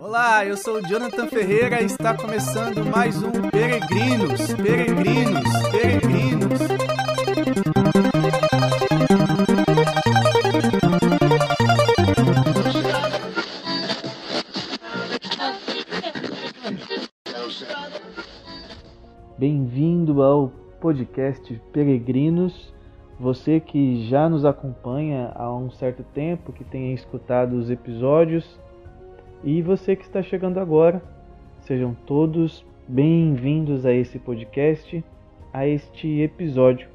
Olá, eu sou o Jonathan Ferreira e está começando mais um Peregrinos, Peregrinos, Peregrinos. Bem-vindo ao podcast Peregrinos. Você que já nos acompanha há um certo tempo, que tenha escutado os episódios, e você que está chegando agora, sejam todos bem-vindos a esse podcast, a este episódio.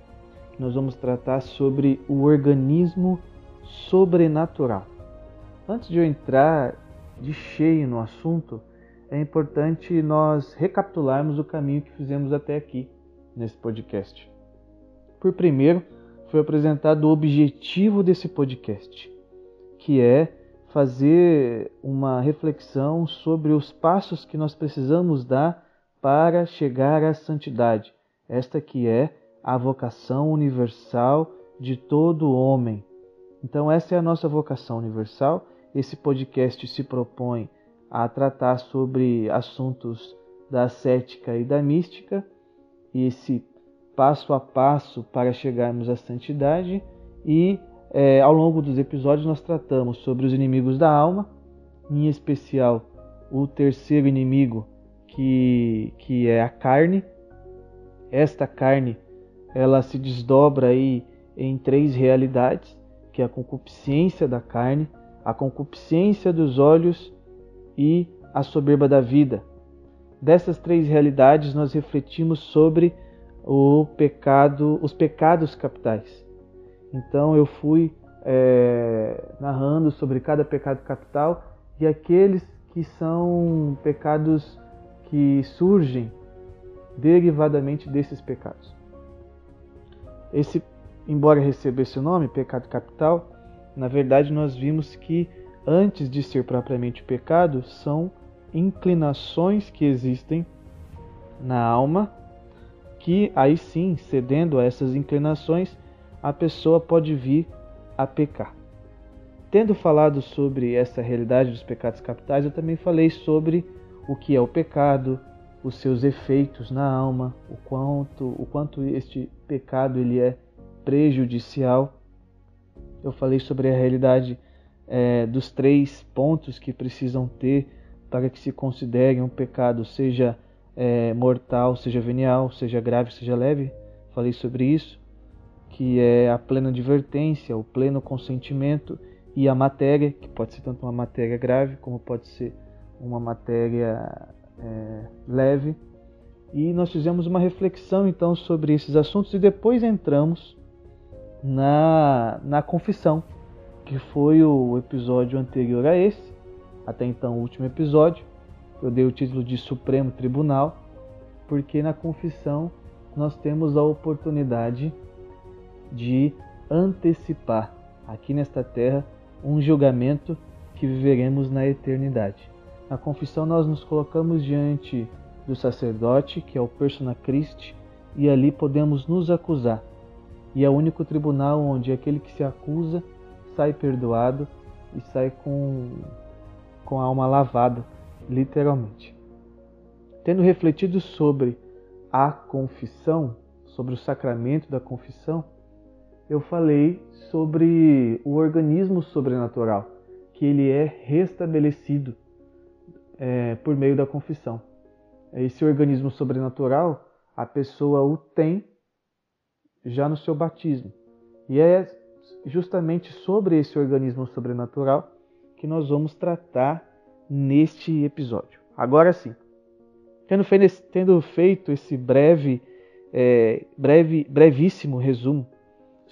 Nós vamos tratar sobre o organismo sobrenatural. Antes de eu entrar de cheio no assunto, é importante nós recapitularmos o caminho que fizemos até aqui nesse podcast. Por primeiro, foi apresentado o objetivo desse podcast, que é fazer uma reflexão sobre os passos que nós precisamos dar para chegar à santidade. Esta que é a vocação universal de todo homem. Então essa é a nossa vocação universal. Esse podcast se propõe a tratar sobre assuntos da ascética e da mística, e esse passo a passo para chegarmos à santidade e é, ao longo dos episódios, nós tratamos sobre os inimigos da alma, em especial o terceiro inimigo, que, que é a carne. Esta carne ela se desdobra aí em três realidades, que é a concupiscência da carne, a concupiscência dos olhos e a soberba da vida. Dessas três realidades nós refletimos sobre o pecado, os pecados capitais. Então eu fui é, narrando sobre cada pecado capital e aqueles que são pecados que surgem derivadamente desses pecados. Esse, embora recebesse o nome pecado capital, na verdade nós vimos que antes de ser propriamente pecado, são inclinações que existem na alma, que aí sim, cedendo a essas inclinações, a pessoa pode vir a pecar. Tendo falado sobre essa realidade dos pecados capitais, eu também falei sobre o que é o pecado, os seus efeitos na alma, o quanto, o quanto este pecado ele é prejudicial. Eu falei sobre a realidade é, dos três pontos que precisam ter para que se considere um pecado, seja é, mortal, seja venial, seja grave, seja leve. Falei sobre isso que é a plena advertência, o pleno consentimento e a matéria, que pode ser tanto uma matéria grave como pode ser uma matéria é, leve. E nós fizemos uma reflexão então sobre esses assuntos e depois entramos na, na confissão, que foi o episódio anterior a esse, até então o último episódio. Eu dei o título de Supremo Tribunal, porque na confissão nós temos a oportunidade de antecipar aqui nesta terra um julgamento que viveremos na eternidade. Na confissão nós nos colocamos diante do sacerdote, que é o persona Christi, e ali podemos nos acusar. E é o único tribunal onde aquele que se acusa sai perdoado e sai com, com a alma lavada, literalmente. Tendo refletido sobre a confissão, sobre o sacramento da confissão, eu falei sobre o organismo sobrenatural, que ele é restabelecido é, por meio da confissão. Esse organismo sobrenatural, a pessoa o tem já no seu batismo. E é justamente sobre esse organismo sobrenatural que nós vamos tratar neste episódio. Agora sim, tendo feito esse breve, é, breve, brevíssimo resumo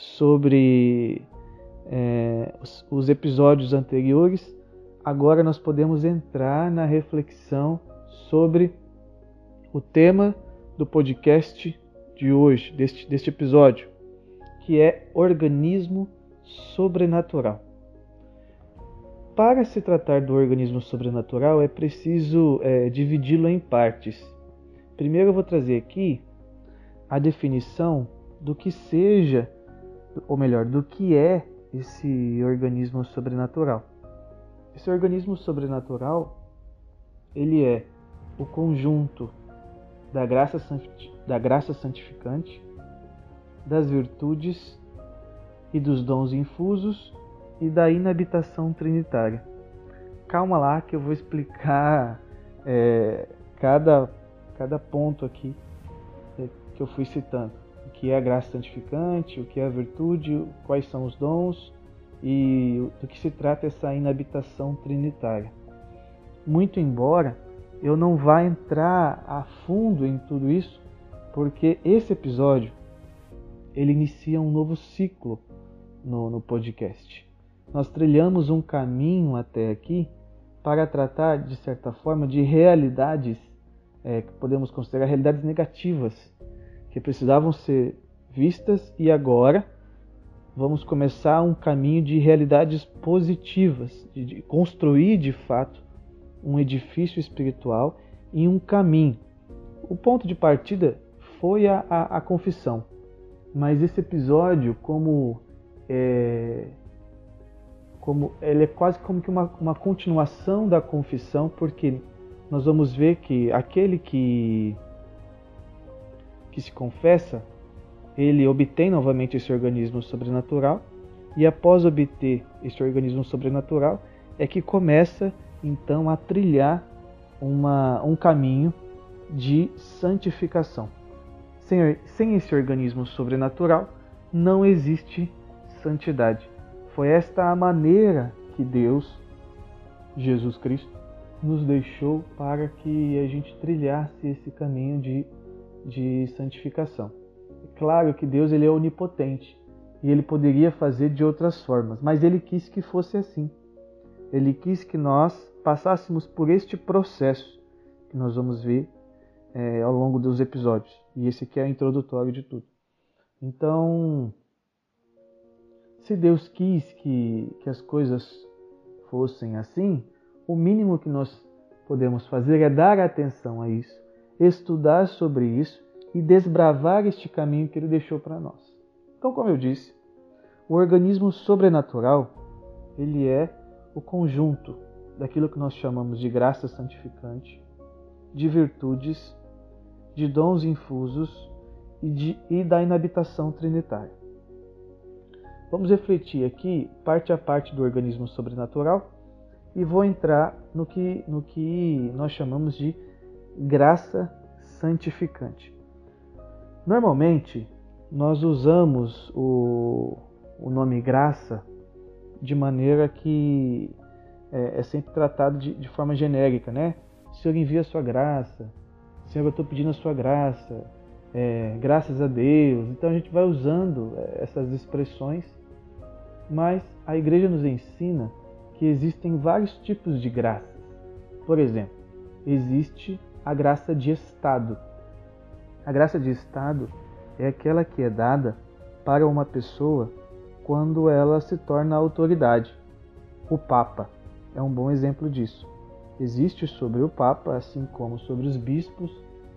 sobre é, os, os episódios anteriores, agora nós podemos entrar na reflexão sobre o tema do podcast de hoje, deste, deste episódio, que é organismo sobrenatural. Para se tratar do organismo sobrenatural, é preciso é, dividi-lo em partes. Primeiro, eu vou trazer aqui a definição do que seja ou melhor, do que é esse organismo sobrenatural. Esse organismo sobrenatural ele é o conjunto da graça, da graça santificante, das virtudes e dos dons infusos e da inabitação trinitária. Calma lá que eu vou explicar é, cada, cada ponto aqui é, que eu fui citando. Que é a graça santificante, o que é a virtude, quais são os dons e do que se trata essa inabitação trinitária. Muito embora eu não vá entrar a fundo em tudo isso, porque esse episódio ele inicia um novo ciclo no, no podcast. Nós trilhamos um caminho até aqui para tratar, de certa forma, de realidades é, que podemos considerar realidades negativas, que precisavam ser vistas e agora vamos começar um caminho de realidades positivas, de, construir de fato um edifício espiritual e um caminho. O ponto de partida foi a, a, a confissão, mas esse episódio, como é, como ele é quase como que uma, uma continuação da confissão, porque nós vamos ver que aquele que que se confessa, ele obtém novamente esse organismo sobrenatural e após obter esse organismo sobrenatural é que começa então a trilhar uma, um caminho de santificação. Sem, sem esse organismo sobrenatural não existe santidade. Foi esta a maneira que Deus, Jesus Cristo, nos deixou para que a gente trilhasse esse caminho de, de santificação. É claro que Deus ele é onipotente e ele poderia fazer de outras formas, mas ele quis que fosse assim. Ele quis que nós passássemos por este processo que nós vamos ver é, ao longo dos episódios. E esse aqui é o introdutório de tudo. Então, se Deus quis que, que as coisas fossem assim, o mínimo que nós podemos fazer é dar atenção a isso, estudar sobre isso e desbravar este caminho que Ele deixou para nós. Então, como eu disse, o organismo sobrenatural ele é o conjunto daquilo que nós chamamos de graça santificante, de virtudes, de dons infusos e, de, e da inabitação trinitária. Vamos refletir aqui parte a parte do organismo sobrenatural e vou entrar no que, no que nós chamamos de graça santificante. Normalmente, nós usamos o, o nome graça de maneira que é, é sempre tratado de, de, forma genérica, né? Senhor, envia a sua graça. Senhor, eu estou pedindo a sua graça. É, graças a Deus. Então a gente vai usando é, essas expressões mas a igreja nos ensina que existem vários tipos de graças. Por exemplo, existe a graça de Estado. A graça de Estado é aquela que é dada para uma pessoa quando ela se torna autoridade. O Papa é um bom exemplo disso. Existe sobre o Papa, assim como sobre os bispos,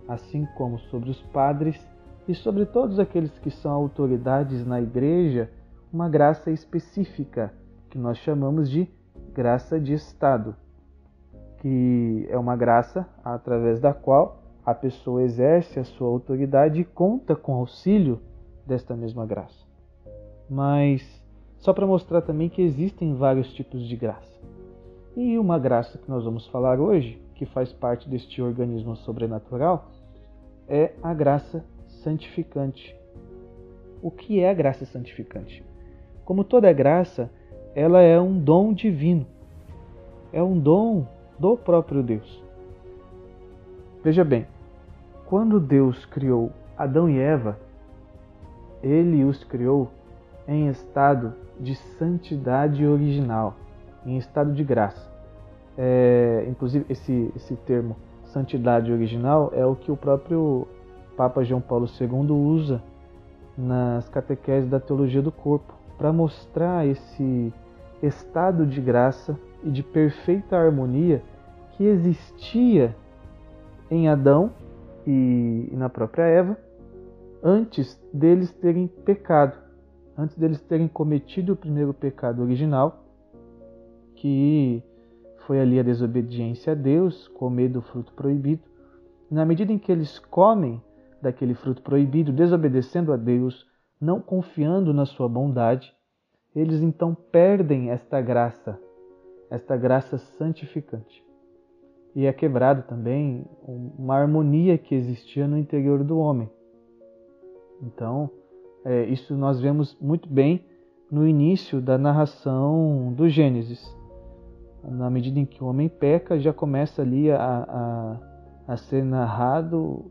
assim como sobre os padres e sobre todos aqueles que são autoridades na igreja uma graça específica, que nós chamamos de graça de Estado, que é uma graça através da qual a pessoa exerce a sua autoridade e conta com auxílio desta mesma graça. Mas só para mostrar também que existem vários tipos de graça. E uma graça que nós vamos falar hoje, que faz parte deste organismo sobrenatural, é a graça santificante. O que é a graça santificante? Como toda graça, ela é um dom divino. É um dom do próprio Deus. Veja bem, quando Deus criou Adão e Eva, ele os criou em estado de santidade original, em estado de graça. É, inclusive, esse, esse termo santidade original é o que o próprio Papa João Paulo II usa nas catequeses da teologia do corpo para mostrar esse estado de graça e de perfeita harmonia que existia em Adão e na própria Eva antes deles terem pecado, antes deles terem cometido o primeiro pecado original, que foi ali a desobediência a Deus, comer do fruto proibido. Na medida em que eles comem daquele fruto proibido, desobedecendo a Deus, não confiando na sua bondade, eles então perdem esta graça, esta graça santificante. E é quebrado também uma harmonia que existia no interior do homem. Então, é, isso nós vemos muito bem no início da narração do Gênesis. Na medida em que o homem peca, já começa ali a, a, a ser narrado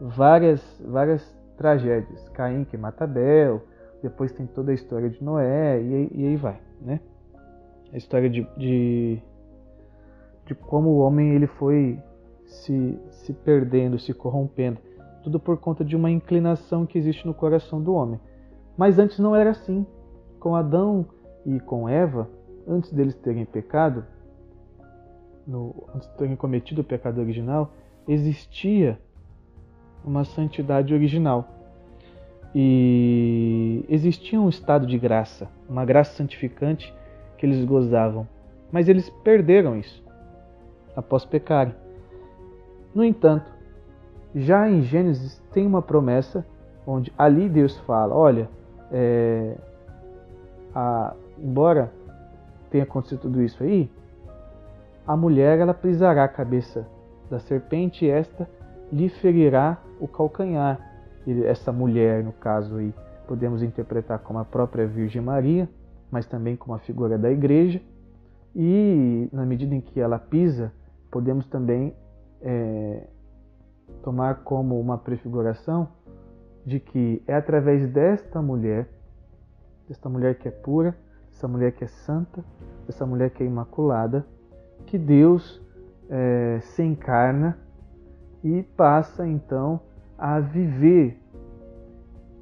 várias, várias tragédias. Caim que mata Abel, depois tem toda a história de Noé e, e aí vai, né? A história de, de, de, como o homem ele foi se, se perdendo, se corrompendo. Tudo por conta de uma inclinação que existe no coração do homem. Mas antes não era assim. Com Adão e com Eva, antes deles terem pecado, no, antes de terem cometido o pecado original, existia uma santidade original. E existia um estado de graça, uma graça santificante que eles gozavam. Mas eles perderam isso após pecarem. No entanto, já em Gênesis tem uma promessa onde ali Deus fala: olha, é, a, embora tenha acontecido tudo isso aí, a mulher ela pisará a cabeça da serpente e esta lhe ferirá o calcanhar. E essa mulher, no caso aí, podemos interpretar como a própria Virgem Maria, mas também como a figura da igreja. E na medida em que ela pisa, podemos também é, tomar como uma prefiguração de que é através desta mulher dessa mulher que é pura, dessa mulher que é santa, dessa mulher que é imaculada, que Deus é, se encarna e passa então a viver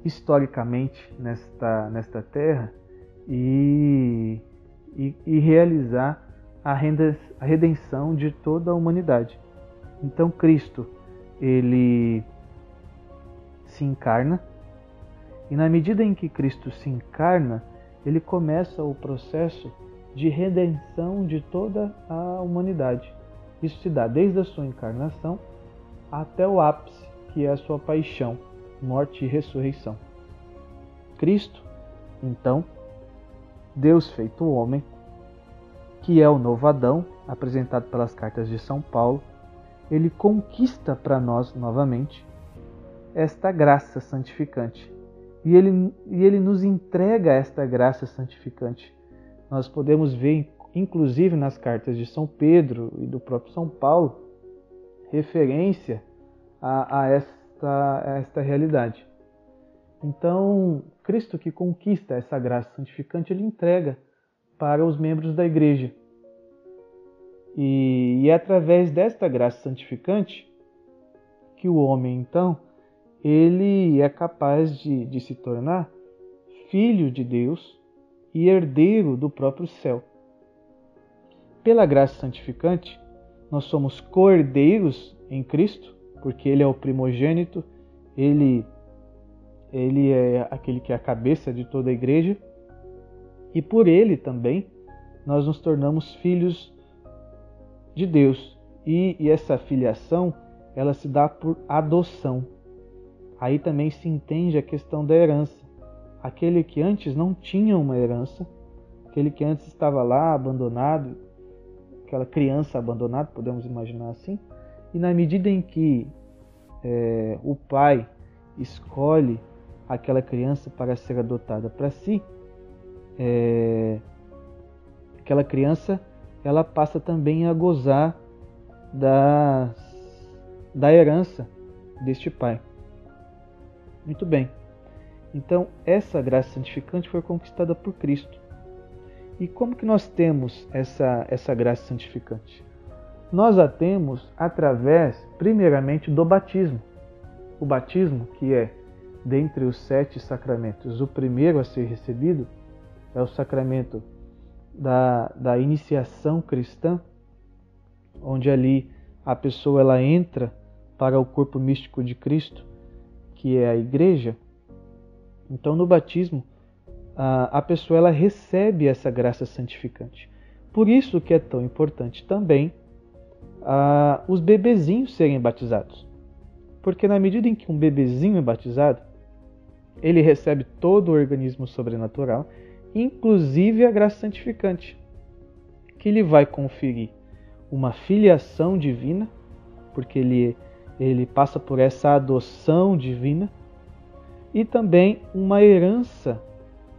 historicamente nesta, nesta terra e, e, e realizar a, renda, a redenção de toda a humanidade. Então Cristo, ele se encarna e na medida em que Cristo se encarna, ele começa o processo de redenção de toda a humanidade. Isso se dá desde a sua encarnação até o ápice, que é a sua paixão, morte e ressurreição. Cristo, então, Deus feito homem, que é o novo Adão, apresentado pelas cartas de São Paulo, ele conquista para nós novamente esta graça santificante e ele, e ele nos entrega esta graça santificante. Nós podemos ver, inclusive nas cartas de São Pedro e do próprio São Paulo, referência a, a, esta, a esta realidade. Então, Cristo que conquista essa graça santificante, ele entrega para os membros da igreja. E, e é através desta graça santificante que o homem, então, ele é capaz de, de se tornar filho de Deus e herdeiro do próprio céu. Pela graça santificante, nós somos cordeiros em Cristo, porque Ele é o primogênito, Ele, ele é aquele que é a cabeça de toda a igreja, e por Ele também nós nos tornamos filhos de Deus. E, e essa filiação, ela se dá por adoção. Aí também se entende a questão da herança. Aquele que antes não tinha uma herança, aquele que antes estava lá abandonado, aquela criança abandonada, podemos imaginar assim, e na medida em que é, o pai escolhe aquela criança para ser adotada para si, é, aquela criança ela passa também a gozar da, da herança deste pai. Muito bem. Então, essa graça santificante foi conquistada por Cristo. E como que nós temos essa, essa graça santificante? Nós a temos através, primeiramente, do batismo. O batismo, que é, dentre os sete sacramentos, o primeiro a ser recebido, é o sacramento da, da iniciação cristã, onde ali a pessoa ela entra para o corpo místico de Cristo que é a igreja, então no batismo a, a pessoa ela recebe essa graça santificante. Por isso que é tão importante também ah, os bebezinhos serem batizados. Porque na medida em que um bebezinho é batizado, ele recebe todo o organismo sobrenatural, inclusive a graça santificante, que lhe vai conferir uma filiação divina, porque ele, ele passa por essa adoção divina, e também uma herança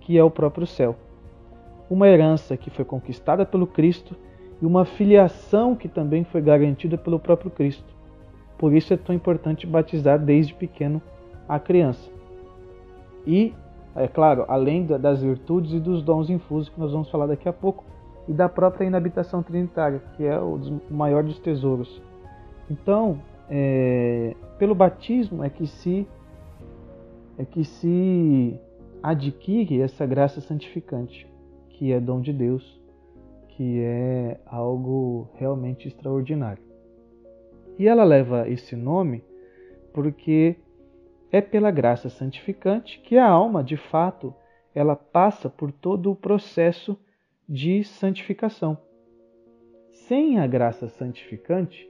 que é o próprio céu. Uma herança que foi conquistada pelo Cristo e uma filiação que também foi garantida pelo próprio Cristo. Por isso é tão importante batizar desde pequeno a criança. E, é claro, além das virtudes e dos dons infusos que nós vamos falar daqui a pouco, e da própria inabitação trinitária, que é o maior dos tesouros. Então, é, pelo batismo é que se é que se adquire essa graça santificante, que é dom de Deus, que é algo realmente extraordinário. E ela leva esse nome porque é pela graça santificante que a alma, de fato, ela passa por todo o processo de santificação. Sem a graça santificante,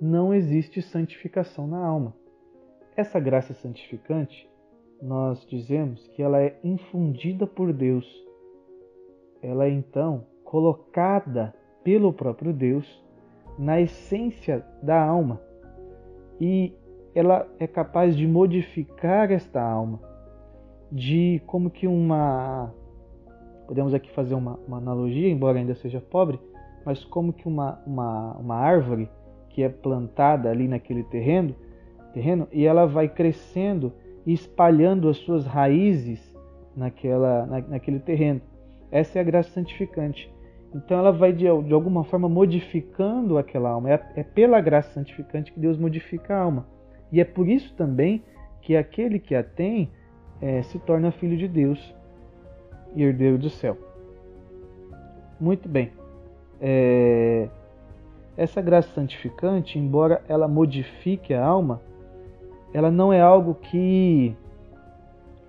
não existe santificação na alma. Essa graça santificante, nós dizemos que ela é infundida por Deus. Ela é então colocada pelo próprio Deus na essência da alma e ela é capaz de modificar esta alma, de como que uma podemos aqui fazer uma, uma analogia, embora ainda seja pobre, mas como que uma, uma, uma árvore que é plantada ali naquele terreno, terreno e ela vai crescendo e espalhando as suas raízes naquela, na, naquele terreno. Essa é a graça santificante. Então ela vai de, de alguma forma modificando aquela alma. É, é pela graça santificante que Deus modifica a alma. E é por isso também que aquele que a tem é, se torna filho de Deus e herdeiro do céu. Muito bem. É, essa graça santificante, embora ela modifique a alma, ela não é algo que,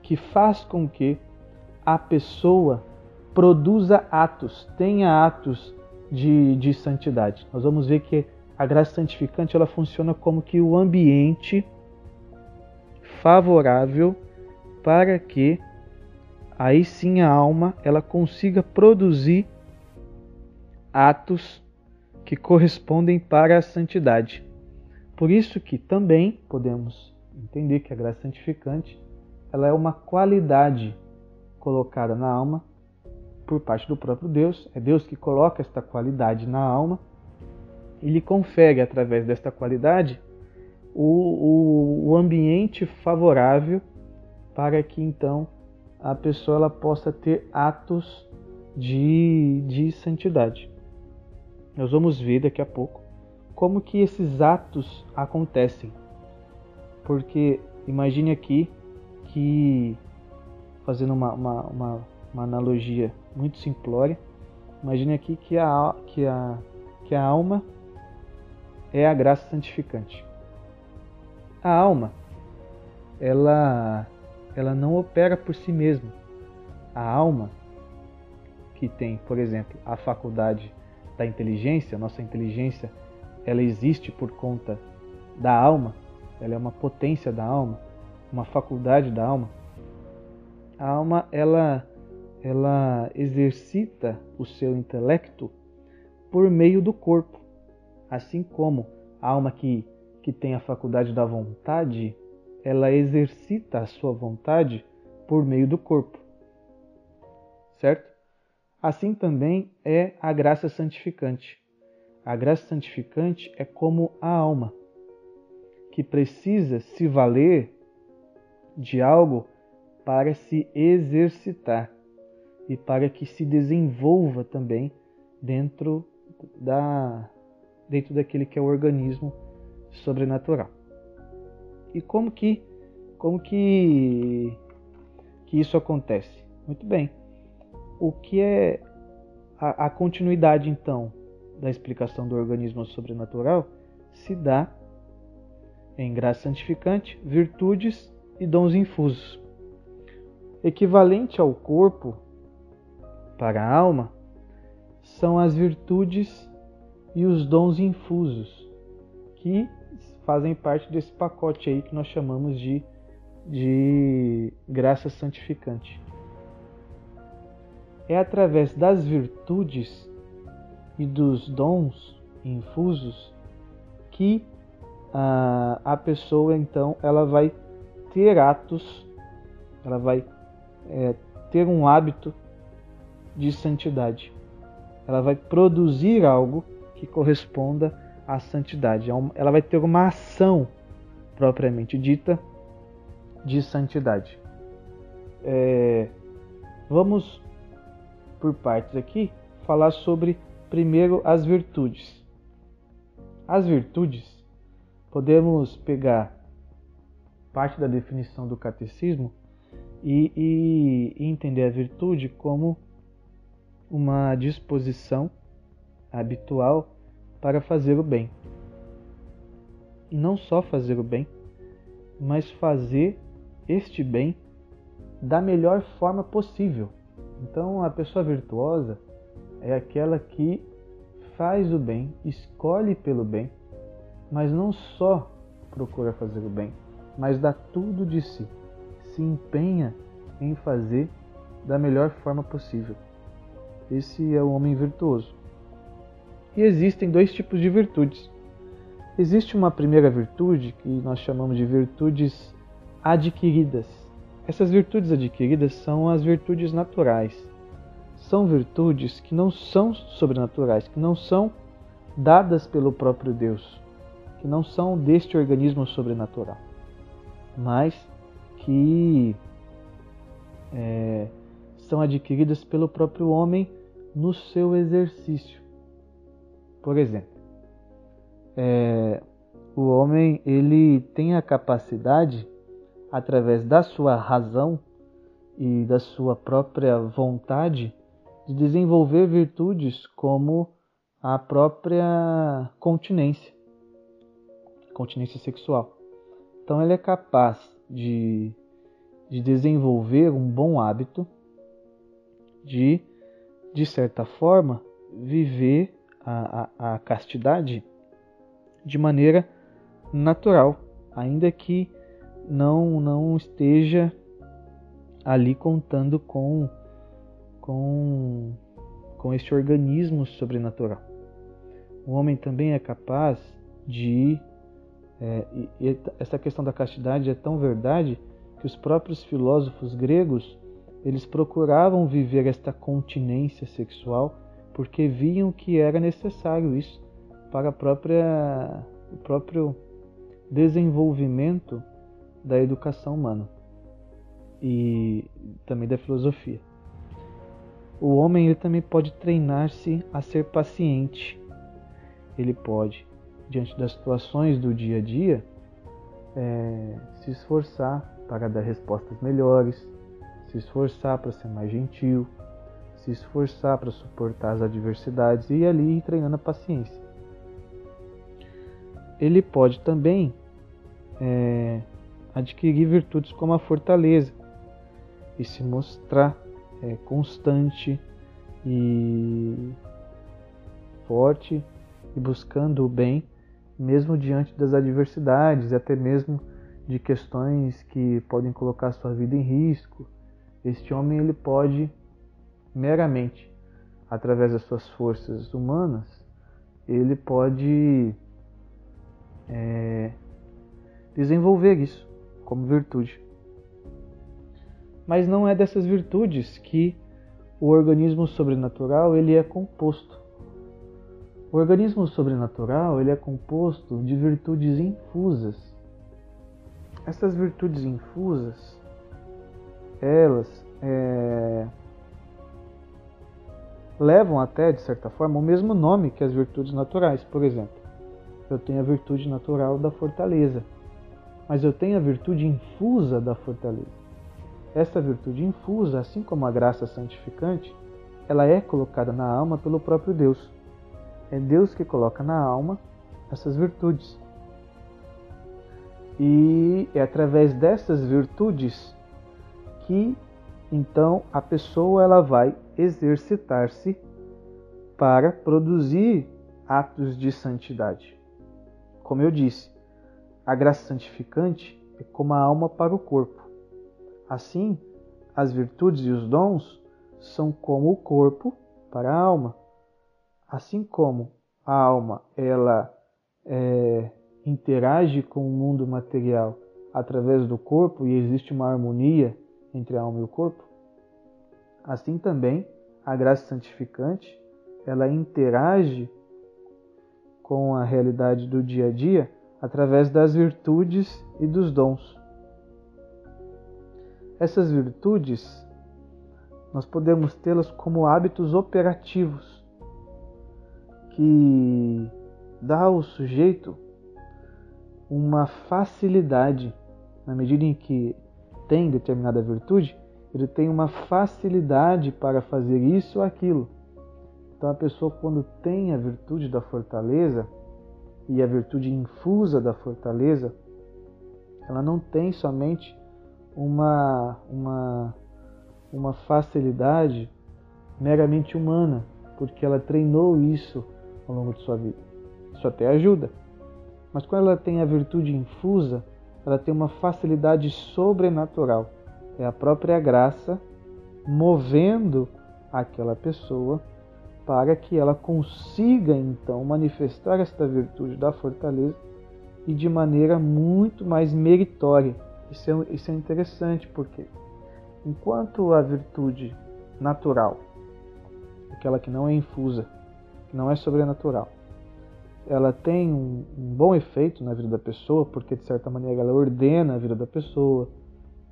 que faz com que a pessoa produza atos, tenha atos de, de santidade. Nós vamos ver que a graça santificante ela funciona como que o ambiente favorável para que aí sim a alma ela consiga produzir atos que correspondem para a santidade. Por isso que também podemos entender que a graça santificante ela é uma qualidade colocada na alma por parte do próprio Deus. É Deus que coloca esta qualidade na alma e lhe confere através desta qualidade o, o, o ambiente favorável para que então a pessoa ela possa ter atos de, de santidade. Nós vamos ver daqui a pouco como que esses atos acontecem. Porque imagine aqui que, fazendo uma, uma, uma, uma analogia muito simplória, imagine aqui que a, que, a, que a alma é a graça santificante. A alma, ela, ela não opera por si mesma. A alma, que tem, por exemplo, a faculdade da inteligência, nossa inteligência, ela existe por conta da alma, ela é uma potência da alma, uma faculdade da alma. A alma, ela, ela exercita o seu intelecto por meio do corpo, assim como a alma que, que tem a faculdade da vontade, ela exercita a sua vontade por meio do corpo. Certo? Assim também é a graça santificante. A graça santificante é como a alma, que precisa se valer de algo para se exercitar e para que se desenvolva também dentro da dentro daquele que é o organismo sobrenatural. E como que como que que isso acontece? Muito bem o que é a, a continuidade então da explicação do organismo sobrenatural se dá em graça santificante, virtudes e dons infusos. Equivalente ao corpo para a alma são as virtudes e os dons infusos, que fazem parte desse pacote aí que nós chamamos de, de graça santificante. É através das virtudes e dos dons infusos que a, a pessoa então ela vai ter atos, ela vai é, ter um hábito de santidade. Ela vai produzir algo que corresponda à santidade. É ela vai ter uma ação propriamente dita de santidade. É, vamos por partes aqui falar sobre primeiro as virtudes. As virtudes, podemos pegar parte da definição do catecismo e, e, e entender a virtude como uma disposição habitual para fazer o bem. E não só fazer o bem, mas fazer este bem da melhor forma possível. Então, a pessoa virtuosa é aquela que faz o bem, escolhe pelo bem, mas não só procura fazer o bem, mas dá tudo de si, se empenha em fazer da melhor forma possível. Esse é o homem virtuoso. E existem dois tipos de virtudes. Existe uma primeira virtude que nós chamamos de virtudes adquiridas. Essas virtudes adquiridas são as virtudes naturais. São virtudes que não são sobrenaturais, que não são dadas pelo próprio Deus, que não são deste organismo sobrenatural, mas que é, são adquiridas pelo próprio homem no seu exercício. Por exemplo, é, o homem ele tem a capacidade, através da sua razão e da sua própria vontade, de desenvolver virtudes como a própria continência, continência sexual. Então ele é capaz de, de desenvolver um bom hábito de de certa forma, viver a, a, a castidade de maneira natural, ainda que não, não esteja ali contando com, com, com este organismo sobrenatural. O homem também é capaz de. É, e essa questão da castidade é tão verdade que os próprios filósofos gregos eles procuravam viver esta continência sexual porque viam que era necessário isso para a própria, o próprio desenvolvimento da educação humana e também da filosofia. O homem ele também pode treinar-se a ser paciente. Ele pode, diante das situações do dia a dia, é, se esforçar para dar respostas melhores, se esforçar para ser mais gentil, se esforçar para suportar as adversidades e ali ir treinando a paciência. Ele pode também é, adquirir virtudes como a fortaleza e se mostrar é, constante e forte e buscando o bem, mesmo diante das adversidades e até mesmo de questões que podem colocar sua vida em risco este homem ele pode meramente através das suas forças humanas ele pode é, desenvolver isso como virtude. Mas não é dessas virtudes que o organismo sobrenatural ele é composto. O organismo sobrenatural ele é composto de virtudes infusas. Essas virtudes infusas elas é, levam até, de certa forma, o mesmo nome que as virtudes naturais. Por exemplo, eu tenho a virtude natural da fortaleza, mas eu tenho a virtude infusa da fortaleza. Essa virtude infusa, assim como a graça santificante, ela é colocada na alma pelo próprio Deus. É Deus que coloca na alma essas virtudes. E é através dessas virtudes que então a pessoa ela vai exercitar-se para produzir atos de santidade. Como eu disse, a graça santificante é como a alma para o corpo. Assim, as virtudes e os dons são como o corpo para a alma. Assim como a alma ela é, interage com o mundo material através do corpo e existe uma harmonia entre a alma e o corpo, assim também a graça santificante ela interage com a realidade do dia a dia através das virtudes e dos dons. Essas virtudes nós podemos tê-las como hábitos operativos que dá ao sujeito uma facilidade na medida em que tem determinada virtude, ele tem uma facilidade para fazer isso ou aquilo. Então a pessoa quando tem a virtude da fortaleza e a virtude infusa da fortaleza, ela não tem somente uma uma uma facilidade meramente humana, porque ela treinou isso ao longo de sua vida. Isso até ajuda. Mas quando ela tem a virtude infusa, ela tem uma facilidade sobrenatural. É a própria graça movendo aquela pessoa para que ela consiga então manifestar esta virtude da fortaleza e de maneira muito mais meritória. Isso é, isso é interessante porque enquanto a virtude natural, aquela que não é infusa, que não é sobrenatural, ela tem um, um, bom efeito na vida da pessoa, porque de certa maneira ela ordena a vida da pessoa,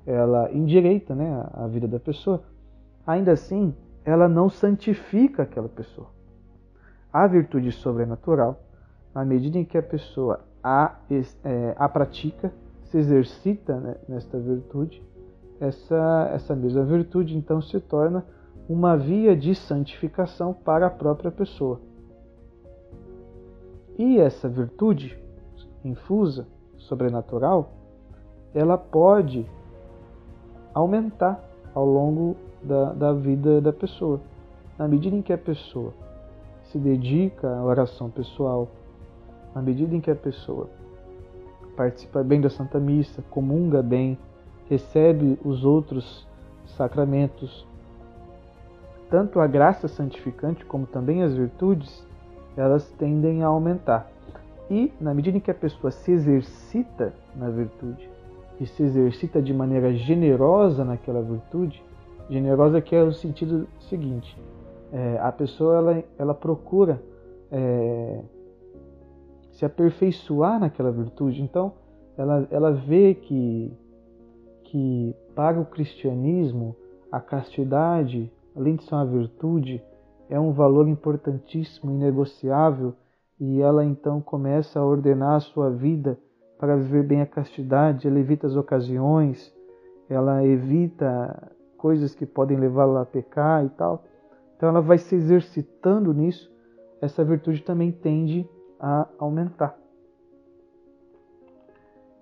ela endireita né, a vida da pessoa, ainda assim ela não santifica aquela pessoa. A virtude sobrenatural, na medida em que a pessoa a, é, a pratica, se exercita né, nesta virtude, essa, essa mesma virtude então se torna uma via de santificação para a própria pessoa. E essa virtude infusa, sobrenatural, ela pode aumentar ao longo da, da vida da pessoa. Na medida em que a pessoa se dedica à oração pessoal, na medida em que a pessoa participa bem da Santa Missa, comunga bem, recebe os outros sacramentos, tanto a graça santificante como também as virtudes, elas tendem a aumentar. E na medida em que a pessoa se exercita na virtude e se exercita de maneira generosa naquela virtude, generosa que é o sentido seguinte: é, a pessoa ela, ela procura é, se aperfeiçoar naquela virtude. Então ela, ela vê que, que para o cristianismo a castidade, além de ser uma virtude, é um valor importantíssimo, inegociável, e ela então começa a ordenar a sua vida para viver bem a castidade, ela evita as ocasiões, ela evita coisas que podem levá-la a pecar e tal. Então ela vai se exercitando nisso, essa virtude também tende a aumentar.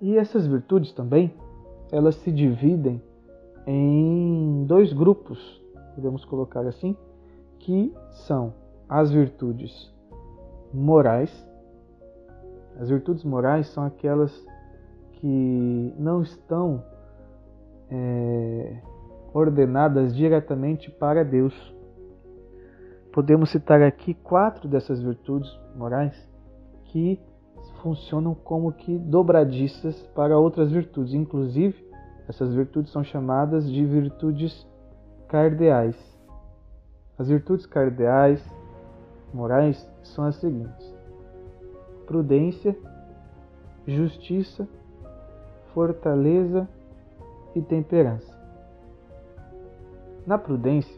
E essas virtudes também, elas se dividem em dois grupos, podemos colocar assim, que são as virtudes morais. As virtudes morais são aquelas que não estão é, ordenadas diretamente para Deus. Podemos citar aqui quatro dessas virtudes morais que funcionam como que dobradiças para outras virtudes. Inclusive, essas virtudes são chamadas de virtudes cardeais. As virtudes cardeais morais são as seguintes: prudência, justiça, fortaleza e temperança. Na prudência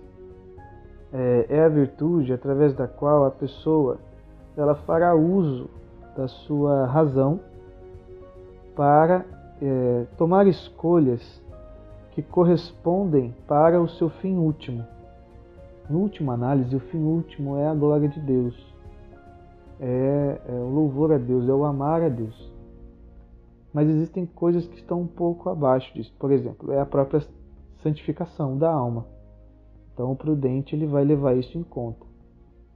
é, é, a virtude através da qual a pessoa ela fará uso da sua razão para é, tomar escolhas que correspondem para o seu fim último. Em última análise, o fim último é a glória de Deus, é, é o louvor a Deus, é o amar a Deus. Mas existem coisas que estão um pouco abaixo disso. Por exemplo, é a própria santificação da alma. Então, o prudente ele vai levar isso em conta.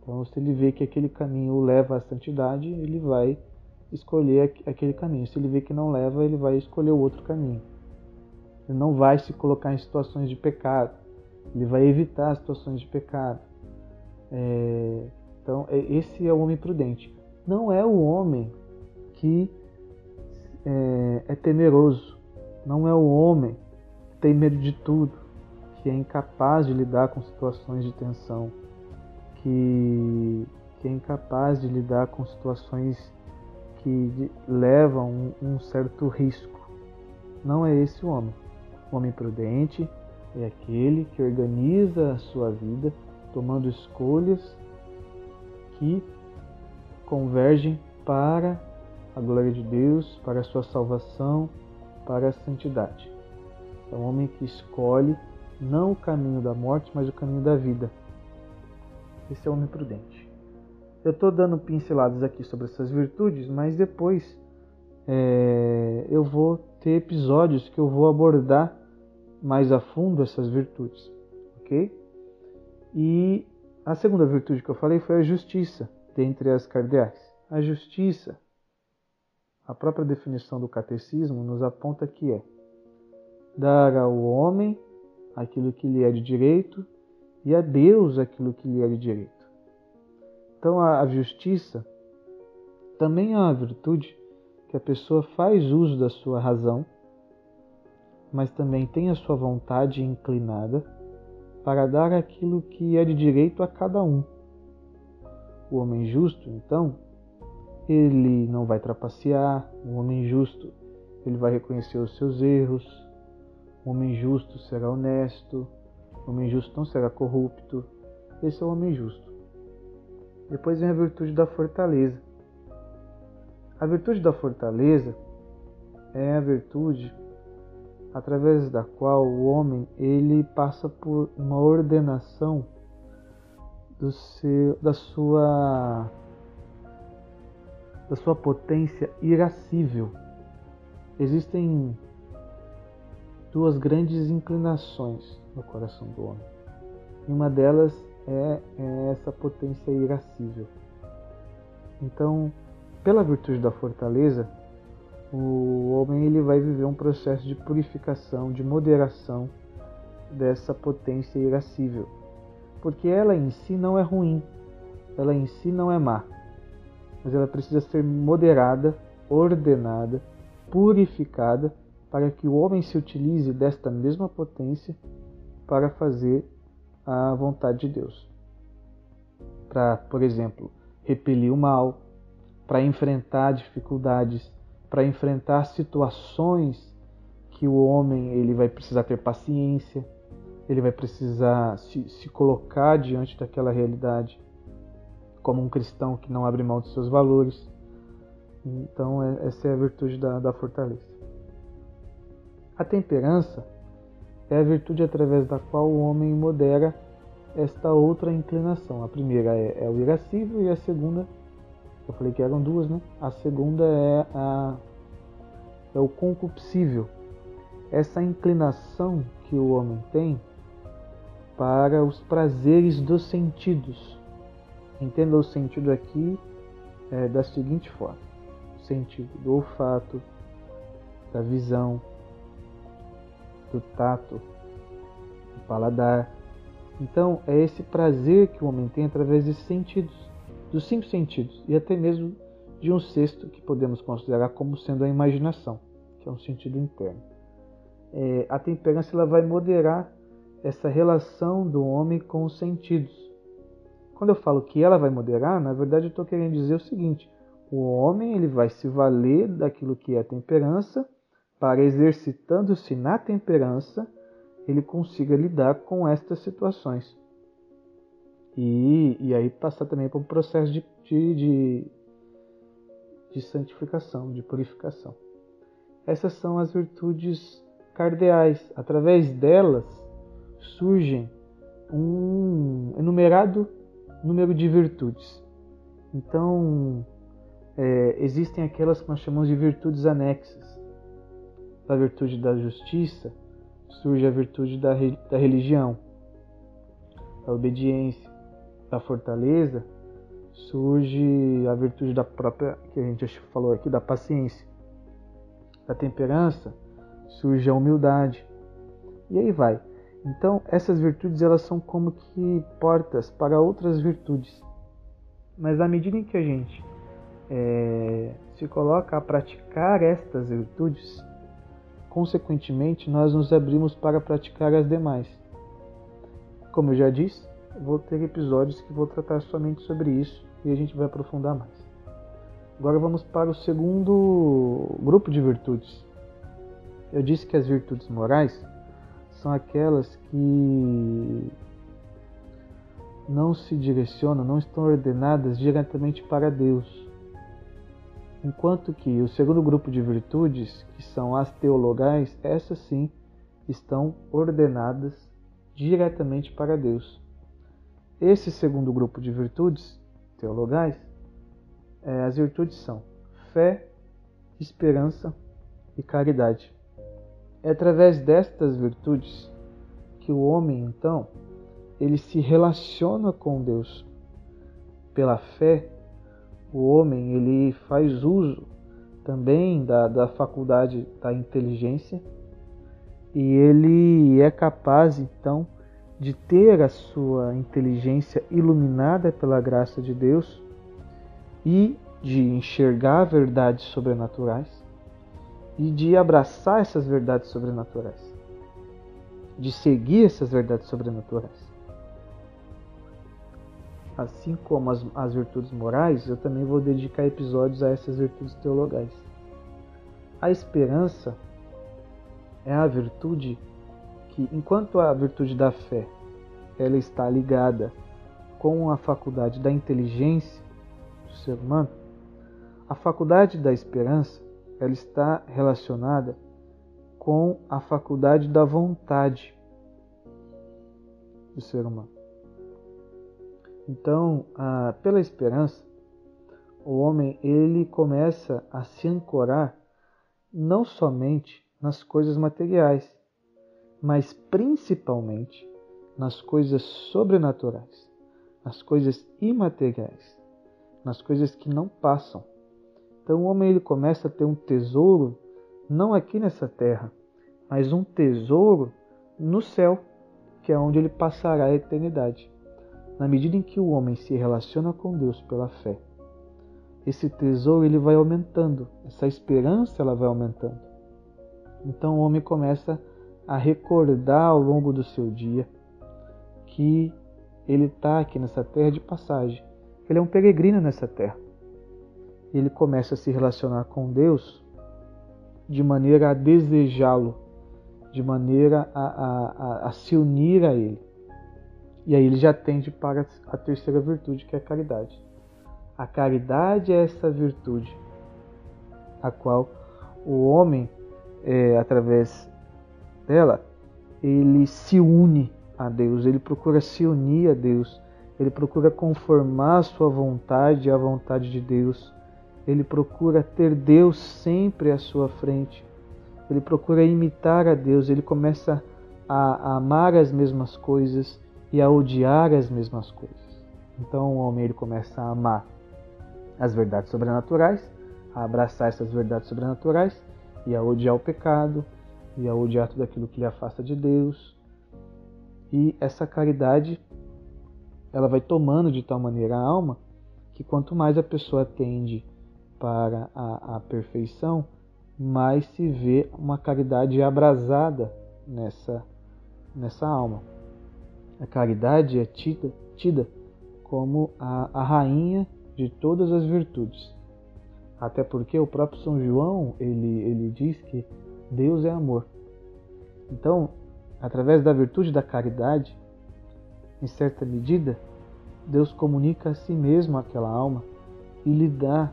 Então, se ele vê que aquele caminho o leva à santidade, ele vai escolher aquele caminho. Se ele vê que não leva, ele vai escolher o outro caminho. Ele não vai se colocar em situações de pecado. Ele vai evitar situações de pecado. É, então, é, esse é o homem prudente. Não é o homem que é, é temeroso. Não é o homem que tem medo de tudo, que é incapaz de lidar com situações de tensão, que, que é incapaz de lidar com situações que levam um, um certo risco. Não é esse o homem. O homem prudente é aquele que organiza a sua vida tomando escolhas que convergem para a glória de Deus, para a sua salvação, para a santidade. É um homem que escolhe não o caminho da morte, mas o caminho da vida. Esse é o homem prudente. Eu estou dando pinceladas aqui sobre essas virtudes, mas depois é, eu vou ter episódios que eu vou abordar mais a fundo essas virtudes, ok? E a segunda virtude que eu falei foi a justiça, dentre as cardeais. A justiça, a própria definição do catecismo nos aponta que é dar ao homem aquilo que lhe é de direito e a Deus aquilo que lhe é de direito. Então a justiça também é uma virtude que a pessoa faz uso da sua razão, mas também tem a sua vontade inclinada para dar aquilo que é de direito a cada um. O homem justo, então, ele não vai trapacear, o homem justo, ele vai reconhecer os seus erros, o homem justo será honesto, o homem justo não será corrupto. Esse é o homem justo. Depois vem a virtude da fortaleza. A virtude da fortaleza é a virtude através da qual o homem ele passa por uma ordenação do seu, da sua da sua potência irascível. Existem duas grandes inclinações no coração do homem. E uma delas é, é essa potência irascível. Então, pela virtude da fortaleza, o homem vai viver um processo de purificação, de moderação dessa potência irascível. Porque ela em si não é ruim, ela em si não é má, mas ela precisa ser moderada, ordenada, purificada, para que o homem se utilize desta mesma potência para fazer a vontade de Deus. Para, por exemplo, repelir o mal, para enfrentar dificuldades, para enfrentar situações que o homem ele vai precisar ter paciência, ele vai precisar se, se colocar diante daquela realidade como um cristão que não abre mão dos seus valores. Então, é, essa é a virtude da, da fortaleza. A temperança é a virtude através da qual o homem modera esta outra inclinação. A primeira é, é o irascível e a segunda, eu falei que eram duas, né? A segunda é, a, é o concupiscível. Essa inclinação que o homem tem para os prazeres dos sentidos. Entenda o sentido aqui é, da seguinte forma: o sentido do olfato, da visão, do tato, do paladar, então, é esse prazer que o homem tem através desses sentidos, dos cinco sentidos, e até mesmo de um sexto que podemos considerar como sendo a imaginação, que é um sentido interno. É, a temperança ela vai moderar essa relação do homem com os sentidos. Quando eu falo que ela vai moderar, na verdade eu estou querendo dizer o seguinte: o homem ele vai se valer daquilo que é a temperança para exercitando-se na temperança ele consiga lidar com estas situações. E, e aí passar também por um processo de, de, de, de santificação, de purificação. Essas são as virtudes cardeais. Através delas surgem um enumerado número de virtudes. Então, é, existem aquelas que nós chamamos de virtudes anexas. A virtude da justiça, surge a virtude da, da religião, da obediência, da fortaleza, surge a virtude da própria, que a gente falou aqui, da paciência. Da temperança surge a humildade. E aí vai. Então, essas virtudes elas são como que portas para outras virtudes. Mas à medida em que a gente é, se coloca a praticar estas virtudes, consequentemente nós nos abrimos para praticar as demais. Como eu já disse, vou ter episódios que vou tratar somente sobre isso e a gente vai aprofundar mais. Agora vamos para o segundo grupo de virtudes. Eu disse que as virtudes morais são aquelas que não se direcionam, não estão ordenadas diretamente para Deus. Enquanto que o segundo grupo de virtudes, que são as teologais, essas sim estão ordenadas diretamente para Deus. Esse segundo grupo de virtudes teologais, é, as virtudes são fé, esperança e caridade. É através destas virtudes que o homem, então, ele se relaciona com Deus. Pela fé, o homem ele faz uso também da, da faculdade da inteligência e ele é capaz, então, de ter a sua inteligência iluminada pela graça de Deus e de enxergar verdades sobrenaturais e de abraçar essas verdades sobrenaturais, de seguir essas verdades sobrenaturais. Assim como as, as virtudes morais, eu também vou dedicar episódios a essas virtudes teologais. A esperança é a virtude que, enquanto a virtude da fé ela está ligada com a faculdade da inteligência do ser humano, a faculdade da esperança ela está relacionada com a faculdade da vontade do ser humano. Então, pela esperança, o homem ele começa a se ancorar não somente nas coisas materiais, mas principalmente nas coisas sobrenaturais, nas coisas imateriais, nas coisas que não passam, então o homem ele começa a ter um tesouro não aqui nessa terra, mas um tesouro no céu, que é onde ele passará a eternidade. Na medida em que o homem se relaciona com Deus pela fé, esse tesouro ele vai aumentando, essa esperança ela vai aumentando. Então o homem começa a recordar ao longo do seu dia que ele está aqui nessa terra de passagem, que ele é um peregrino nessa terra ele começa a se relacionar com Deus de maneira a desejá-lo, de maneira a, a, a, a, se unir a Ele. E aí ele já tende para a terceira virtude, que é a caridade. A caridade é essa virtude a qual o homem, é, através dela, ele se une a Deus, ele procura se unir a Deus, ele procura conformar a sua vontade à vontade de Deus ele procura ter Deus sempre à sua frente. Ele procura imitar a Deus. Ele começa a amar as mesmas coisas e a odiar as mesmas coisas. Então o homem ele começa a amar as verdades sobrenaturais, a abraçar essas verdades sobrenaturais e a odiar o pecado e a odiar tudo aquilo que lhe afasta de Deus. E essa caridade ela vai tomando de tal maneira a alma que quanto mais a pessoa tende para a, a perfeição, mais se vê uma caridade abrasada nessa, nessa alma. A caridade é tida, tida como a, a rainha de todas as virtudes. Até porque o próprio São João ele, ele diz que Deus é amor. Então, através da virtude da caridade, em certa medida, Deus comunica a si mesmo àquela alma e lhe dá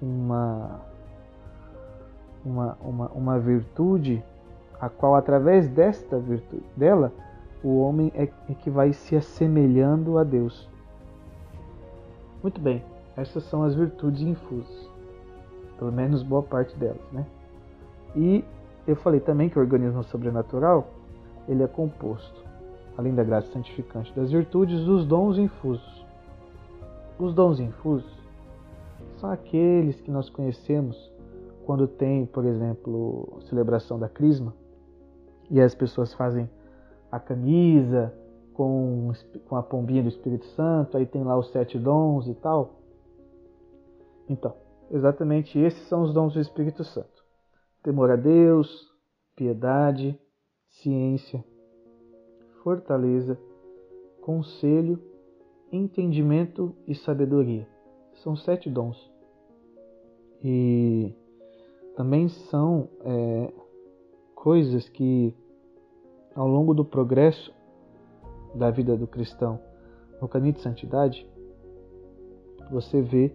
uma, uma, uma, uma virtude a qual através desta virtude dela o homem é, é que vai se assemelhando a Deus. Muito bem, essas são as virtudes infusas, pelo menos boa parte delas, né? E eu falei também que o organismo sobrenatural ele é composto, além da graça santificante das virtudes, dos dons infusos. Os dons infusos são aqueles que nós conhecemos quando tem, por exemplo, celebração da Crisma e as pessoas fazem a camisa com, com a pombinha do Espírito Santo, aí tem lá os sete dons e tal. Então, exatamente esses são os dons do Espírito Santo: temor a Deus, piedade, ciência, fortaleza, conselho, entendimento e sabedoria. São sete dons. E também são é, coisas que, ao longo do progresso da vida do cristão no caminho de santidade, você vê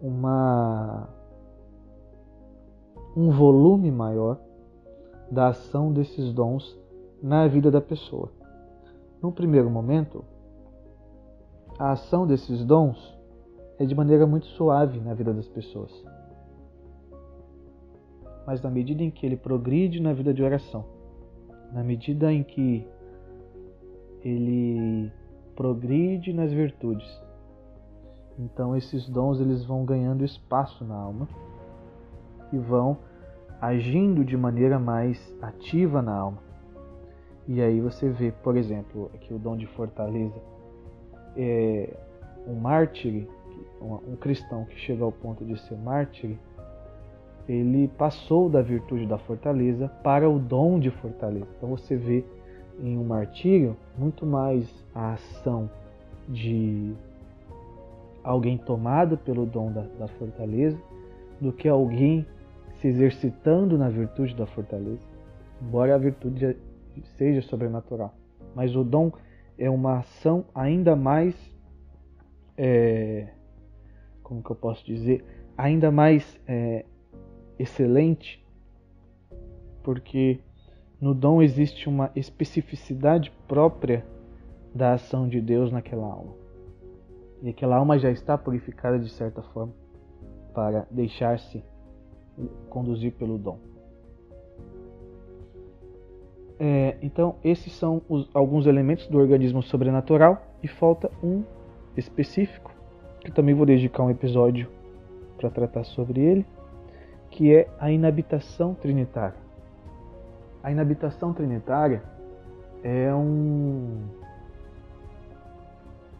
uma um volume maior da ação desses dons na vida da pessoa. No primeiro momento, a ação desses dons é de maneira muito suave na vida das pessoas. Mas na medida em que ele progride na vida de oração, na medida em que ele progride nas virtudes, então esses dons eles vão ganhando espaço na alma e vão agindo de maneira mais ativa na alma. E aí você vê, por exemplo, aqui o dom de fortaleza. É, um mártir, um cristão que chega ao ponto de ser mártir, ele passou da virtude da fortaleza para o dom de fortaleza. Então você vê em um martírio muito mais a ação de alguém tomado pelo dom da, da fortaleza do que alguém se exercitando na virtude da fortaleza, embora a virtude seja sobrenatural. Mas o dom é uma ação ainda mais, é, como que eu posso dizer, ainda mais é, excelente, porque no dom existe uma especificidade própria da ação de Deus naquela alma. E aquela alma já está purificada de certa forma para deixar-se conduzir pelo dom. É, então, esses são os, alguns elementos do organismo sobrenatural e falta um específico, que também vou dedicar um episódio para tratar sobre ele, que é a inabitação trinitária. A inabitação trinitária é um,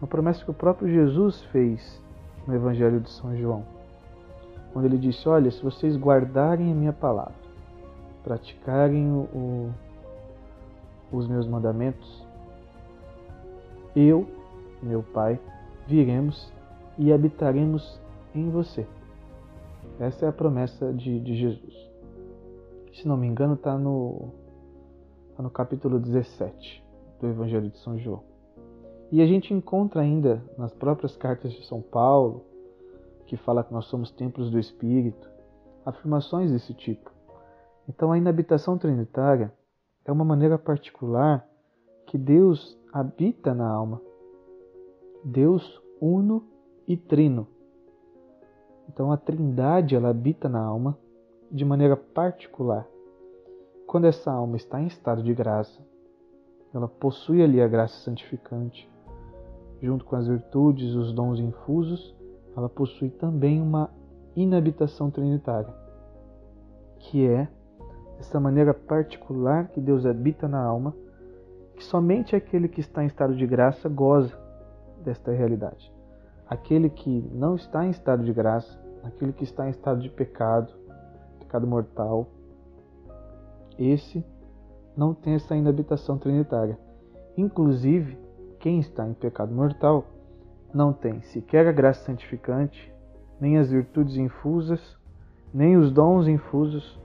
uma promessa que o próprio Jesus fez no Evangelho de São João, quando ele disse: Olha, se vocês guardarem a minha palavra, praticarem o, os meus mandamentos, eu, meu Pai, viremos e habitaremos em você. Essa é a promessa de, de Jesus. Se não me engano, está no, tá no capítulo 17 do Evangelho de São João. E a gente encontra ainda nas próprias cartas de São Paulo, que fala que nós somos templos do Espírito, afirmações desse tipo. Então a inabitação trinitária é uma maneira particular que Deus habita na alma. Deus uno e trino. Então a Trindade ela habita na alma de maneira particular. Quando essa alma está em estado de graça, ela possui ali a graça santificante, junto com as virtudes, os dons infusos, ela possui também uma inabitação trinitária, que é essa maneira particular que Deus habita na alma, que somente aquele que está em estado de graça goza desta realidade. Aquele que não está em estado de graça, aquele que está em estado de pecado, pecado mortal, esse não tem essa inabitação trinitária. Inclusive, quem está em pecado mortal não tem sequer a graça santificante, nem as virtudes infusas, nem os dons infusos,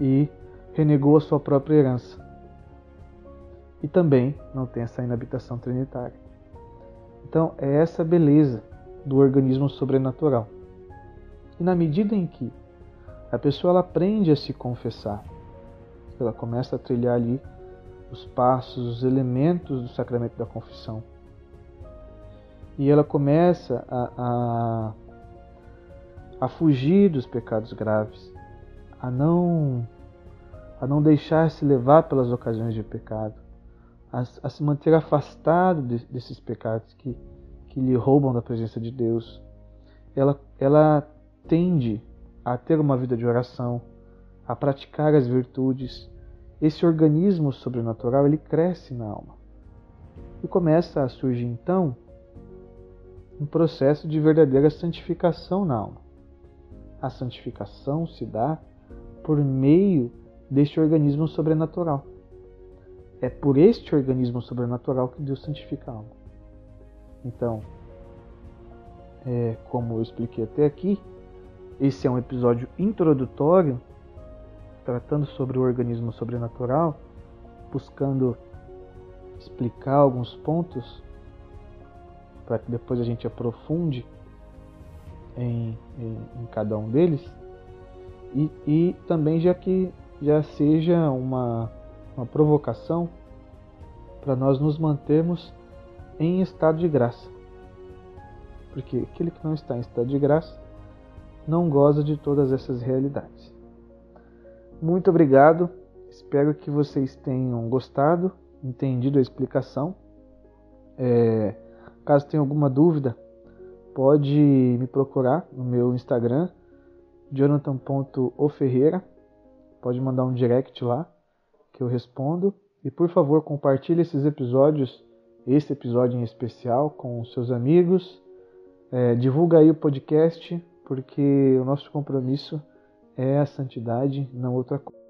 e renegou a sua própria herança. E também não tem essa inabitação trinitária. Então, é essa beleza do organismo sobrenatural. E na medida em que a pessoa ela aprende a se confessar, ela começa a trilhar ali os passos, os elementos do sacramento da confissão. E ela começa a, a, a fugir dos pecados graves, a não a não deixar-se levar pelas ocasiões de pecado, a, a se manter afastado de, desses pecados que, que lhe roubam da presença de Deus. Ela, ela tende a ter uma vida de oração, a praticar as virtudes. Esse organismo sobrenatural ele cresce na alma e começa a surgir então um processo de verdadeira santificação na alma. A santificação se dá por meio deste organismo sobrenatural. É por este organismo sobrenatural que Deus santifica a alma. Então, é, como eu expliquei até aqui, esse é um episódio introdutório tratando sobre o organismo sobrenatural, buscando explicar alguns pontos para que depois a gente aprofunde em, em, em cada um deles e, e, também já que já seja uma, uma provocação para nós nos mantermos em estado de graça. Porque aquele que não está em estado de graça não goza de todas essas realidades. Muito obrigado, espero que vocês tenham gostado, entendido a explicação. É, caso tenha alguma dúvida, pode me procurar no meu Instagram, jonathan.oferreira. Pode mandar um direct lá que eu respondo. E por favor, compartilhe esses episódios, esse episódio em especial, com seus amigos. É, divulga aí o podcast porque o nosso compromisso é a santidade, não outra coisa.